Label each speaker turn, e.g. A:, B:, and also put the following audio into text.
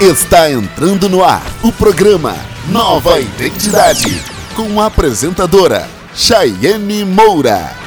A: Está entrando no ar o programa Nova Identidade com a apresentadora Chayenne Moura.